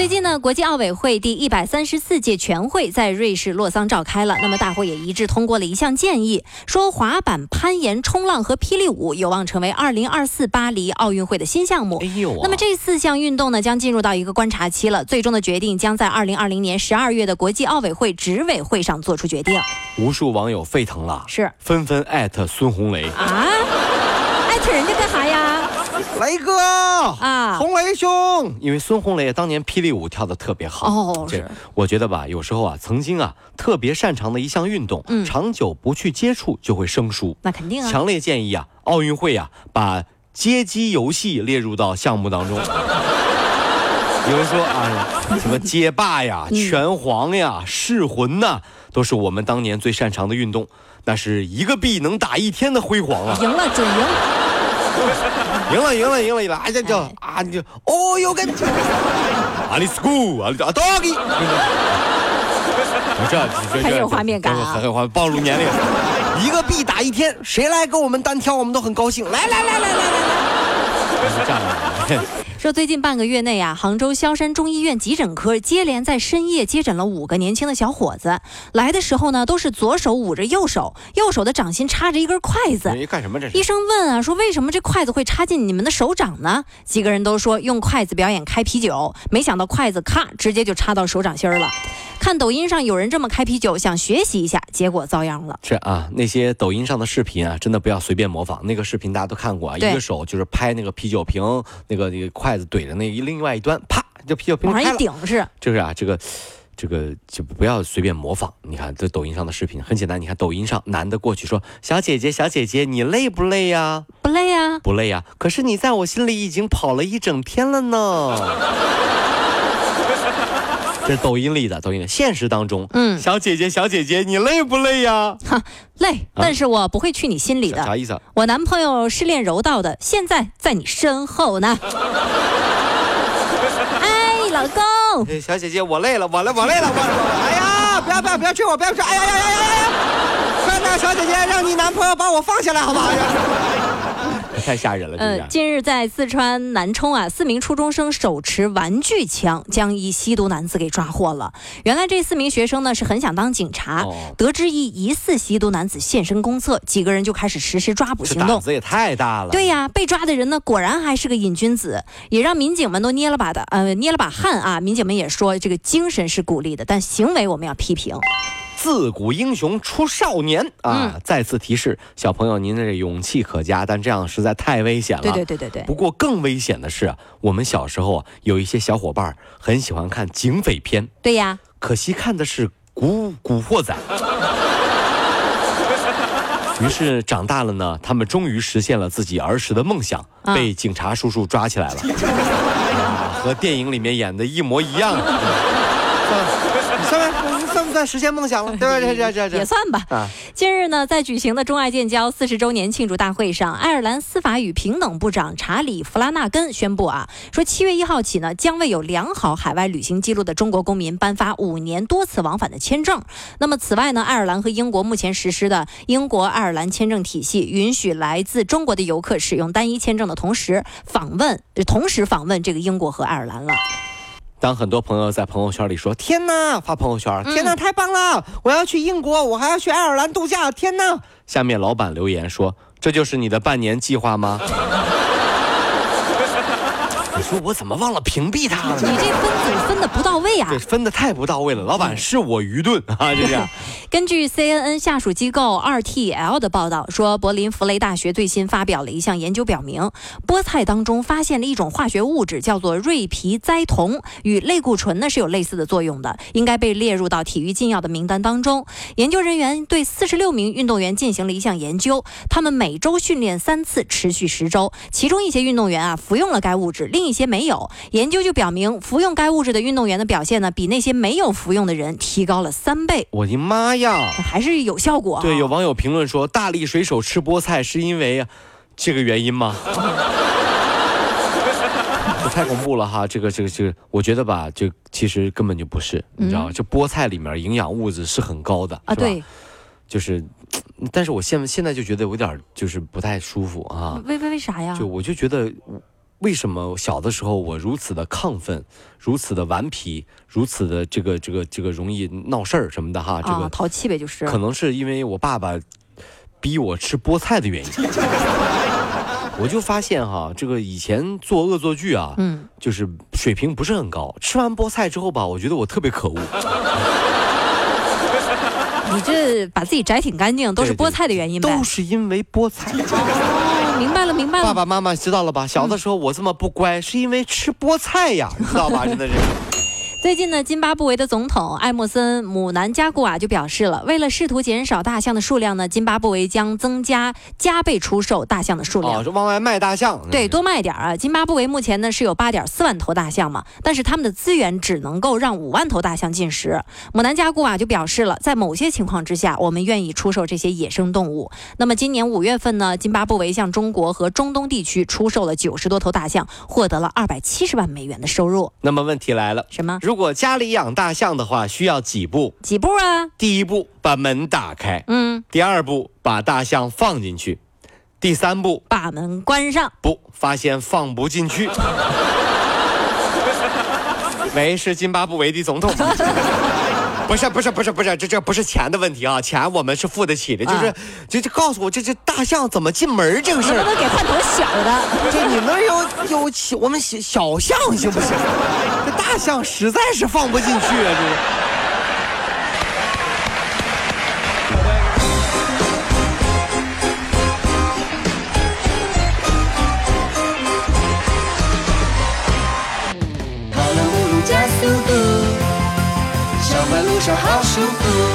最近呢，国际奥委会第一百三十四届全会在瑞士洛桑召开了。那么大会也一致通过了一项建议，说滑板、攀岩、冲浪和霹雳舞有望成为二零二四巴黎奥运会的新项目。哎呦，那么这四项运动呢，将进入到一个观察期了。最终的决定将在二零二零年十二月的国际奥委会执委会上做出决定。无数网友沸腾了，是纷纷艾特孙红雷啊，艾特人家干啥呀？雷哥啊，红雷兄，因为孙红雷当年霹雳舞跳的特别好哦。这我觉得吧，有时候啊，曾经啊特别擅长的一项运动，嗯，长久不去接触就会生疏。那肯定啊。强烈建议啊，奥运会啊把街机游戏列入到项目当中。比如说啊，什么街霸呀、拳皇呀、噬魂呐，都是我们当年最擅长的运动。那是一个币能打一天的辉煌啊！赢了，准赢。赢了，赢了，赢了，赢了！哎呀，叫啊，你就哦哟，跟 阿里斯库，阿里阿 doggy，这很有画面感啊，很有画暴露年龄。一个币打一天，谁来跟我们单挑，我们都很高兴。来来来来来来来，是这样的。说最近半个月内啊，杭州萧山中医院急诊科接连在深夜接诊了五个年轻的小伙子。来的时候呢，都是左手捂着右手，右手的掌心插着一根筷子。干什么这是？医生问啊，说为什么这筷子会插进你们的手掌呢？几个人都说用筷子表演开啤酒，没想到筷子咔直接就插到手掌心了。看抖音上有人这么开啤酒，想学习一下，结果遭殃了。是啊，那些抖音上的视频啊，真的不要随便模仿。那个视频大家都看过啊，一个手就是拍那个啤酒瓶，那个那个筷子怼着那一另外一端，啪，就啤酒瓶往上一顶是。就是啊，这个这个就不要随便模仿。你看这抖音上的视频很简单，你看抖音上男的过去说：“小姐姐，小姐姐，你累不累呀？”“不累呀。”“不累呀。”可是你在我心里已经跑了一整天了呢。这是抖音里的，抖音的现实当中，嗯，小姐姐，小姐姐，你累不累呀？哈，累，但是我不会去你心里的。啥意思？我男朋友是练柔道的，现在在你身后呢。哎，老公，小姐姐，我累了，我累，我累了，我，哎呀，不要不要不要追我，不要追，哎呀呀呀呀呀！快点，小姐姐，让你男朋友把我放下来，好不好？太吓人了！嗯，近日在四川南充啊，四名初中生手持玩具枪，将一吸毒男子给抓获了。原来这四名学生呢是很想当警察，得知一疑似吸毒男子现身公厕，几个人就开始实施抓捕行动。胆子也太大了！对呀，被抓的人呢果然还是个瘾君子，也让民警们都捏了把的呃捏了把汗啊。民警们也说，这个精神是鼓励的，但行为我们要批评。自古英雄出少年啊！再次提示小朋友，您的这勇气可嘉，但这样实在太危险了。对对对对对。不过更危险的是，我们小时候啊，有一些小伙伴很喜欢看警匪片。对呀。可惜看的是古古惑仔。于是长大了呢，他们终于实现了自己儿时的梦想，被警察叔叔抓起来了，和电影里面演的一模一样。算实现梦想了，对吧？这这这这也算吧。啊，近日呢，在举行的中爱建交四十周年庆祝大会上，爱尔兰司法与平等部长查理·弗拉纳根宣布啊，说七月一号起呢，将为有良好海外旅行记录的中国公民颁发五年多次往返的签证。那么，此外呢，爱尔兰和英国目前实施的英国爱尔兰签证体系，允许来自中国的游客使用单一签证的同时访问，同时访问这个英国和爱尔兰了。当很多朋友在朋友圈里说：“天哪！”发朋友圈，“天哪，太棒了！我要去英国，我还要去爱尔兰度假！”天哪！下面老板留言说：“这就是你的半年计划吗？”你说我怎么忘了屏蔽他了？你这分组分的不到位啊！对，分的太不到位了。老板是我愚钝啊，这是。根据 CNN 下属机构 RTL 的报道说，柏林弗雷大学最新发表了一项研究，表明菠菜当中发现了一种化学物质，叫做瑞皮甾酮，与类固醇呢是有类似的作用的，应该被列入到体育禁药的名单当中。研究人员对四十六名运动员进行了一项研究，他们每周训练三次，持续十周，其中一些运动员啊服用了该物质，另一些。些没有。研究就表明，服用该物质的运动员的表现呢，比那些没有服用的人提高了三倍，我的妈呀！还是有效果、啊。对，有网友评论说，大力水手吃菠菜是因为这个原因吗？这太恐怖了哈！这个这个这个，我觉得吧，就其实根本就不是，你知道吗？这菠菜里面营养物质是很高的啊，对，就是，但是我现现在就觉得有点就是不太舒服啊。为为为啥呀？就我就觉得，为什么小的时候我如此的亢奋，如此的顽皮，如此的这个这个这个容易闹事儿什么的哈？这啊，个淘气呗，就是。可能是因为我爸爸逼我吃菠菜的原因。我就发现哈，这个以前做恶作剧啊，嗯，就是水平不是很高。吃完菠菜之后吧，我觉得我特别可恶。你这把自己摘挺干净，都是菠菜的原因呗都。是因为菠菜。明白了，明白了。爸爸妈妈知道了吧？小的时候我这么不乖，是因为吃菠菜呀，你知道吧？真的是。最近呢，津巴布韦的总统艾默森姆南加古瓦就表示了，为了试图减少大象的数量呢，津巴布韦将增加加倍出售大象的数量。哦，是往外卖大象。对，多卖点儿啊！津巴布韦目前呢是有八点四万头大象嘛，但是他们的资源只能够让五万头大象进食。姆南加古瓦就表示了，在某些情况之下，我们愿意出售这些野生动物。那么今年五月份呢，津巴布韦向中国和中东地区出售了九十多头大象，获得了二百七十万美元的收入。那么问题来了，什么？如果家里养大象的话，需要几步？几步啊？第一步，把门打开；嗯，第二步，把大象放进去；第三步，把门关上。不，发现放不进去。没，是津巴布韦的总统吗？不是不是不是不是，这这不是钱的问题啊，钱我们是付得起的，就是啊这这告诉我这这大象怎么进门儿这个事能不。能给换头小的？这你们有有小我们小小象行不行？这大象实在是放不进去啊！这好舒服。